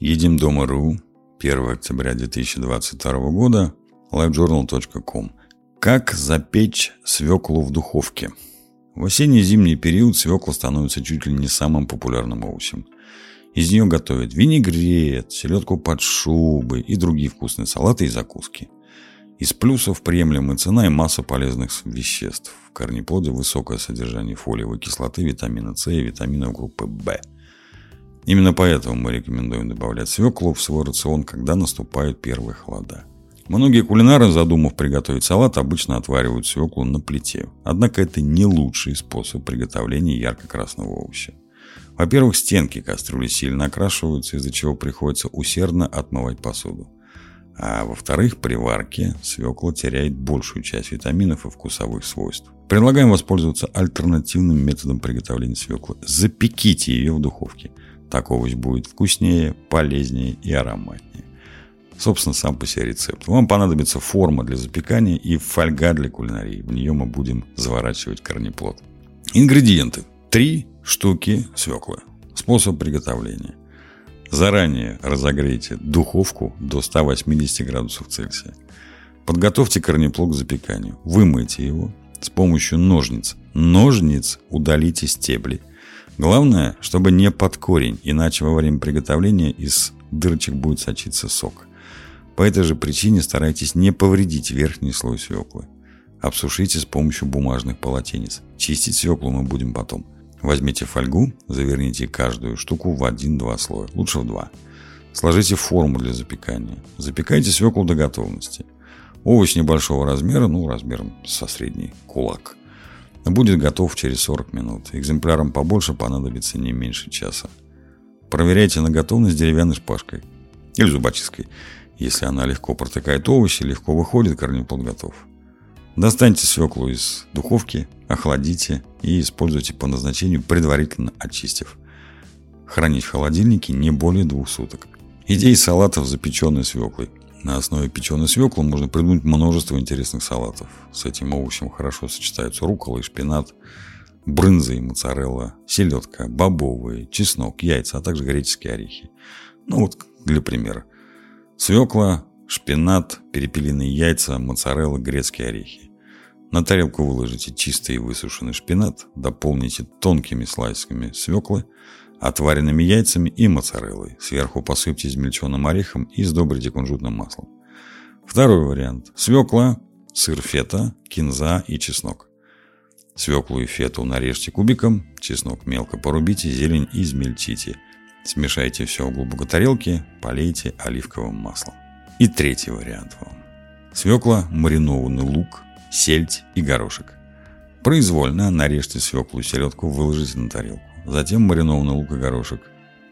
Едим дома.ру, 1 октября 2022 года, livejournal.com. Как запечь свеклу в духовке? В осенне-зимний период свекла становится чуть ли не самым популярным овощем. Из нее готовят винегрет, селедку под шубой и другие вкусные салаты и закуски. Из плюсов приемлемая цена и масса полезных веществ. В корнеплоде высокое содержание фолиевой кислоты, витамина С и витаминов группы В. Именно поэтому мы рекомендуем добавлять свеклу в свой рацион, когда наступают первые холода. Многие кулинары, задумав приготовить салат, обычно отваривают свеклу на плите. Однако это не лучший способ приготовления ярко-красного овоща. Во-первых, стенки кастрюли сильно окрашиваются, из-за чего приходится усердно отмывать посуду. А во-вторых, при варке свекла теряет большую часть витаминов и вкусовых свойств. Предлагаем воспользоваться альтернативным методом приготовления свеклы. Запеките ее в духовке – так овощ будет вкуснее, полезнее и ароматнее. Собственно, сам по себе рецепт. Вам понадобится форма для запекания и фольга для кулинарии. В нее мы будем заворачивать корнеплод. Ингредиенты. Три штуки свеклы. Способ приготовления. Заранее разогрейте духовку до 180 градусов Цельсия. Подготовьте корнеплод к запеканию. Вымойте его с помощью ножниц. Ножниц удалите стебли Главное, чтобы не под корень, иначе во время приготовления из дырочек будет сочиться сок. По этой же причине старайтесь не повредить верхний слой свеклы. Обсушите с помощью бумажных полотенец. Чистить свеклу мы будем потом. Возьмите фольгу, заверните каждую штуку в один-два слоя, лучше в два. Сложите форму для запекания. Запекайте свеклу до готовности. Овощ небольшого размера, ну, размером со средний кулак – Будет готов через 40 минут. Экземплярам побольше понадобится не меньше часа. Проверяйте на готовность деревянной шпажкой или зубочисткой. Если она легко протыкает овощи, легко выходит, корнеплод готов. Достаньте свеклу из духовки, охладите и используйте по назначению, предварительно очистив. Хранить в холодильнике не более двух суток. Идеи салатов с запеченной свеклой. На основе печеной свеклы можно придумать множество интересных салатов. С этим овощем хорошо сочетаются руккола и шпинат, брынза и моцарелла, селедка, бобовые, чеснок, яйца, а также греческие орехи. Ну вот для примера. Свекла, шпинат, перепелиные яйца, моцарелла, грецкие орехи. На тарелку выложите чистый и высушенный шпинат, дополните тонкими слайсами свеклы – отваренными яйцами и моцареллой. Сверху посыпьте измельченным орехом и сдобрите кунжутным маслом. Второй вариант. Свекла, сыр фета, кинза и чеснок. Свеклу и фету нарежьте кубиком, чеснок мелко порубите, зелень измельчите. Смешайте все в глубокой тарелке, полейте оливковым маслом. И третий вариант вам. Свекла, маринованный лук, сельдь и горошек. Произвольно нарежьте свеклу и селедку, выложите на тарелку. Затем маринованный лук и горошек.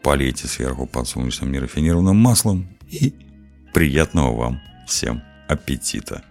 Полейте сверху подсолнечным нерафинированным маслом и приятного вам всем аппетита!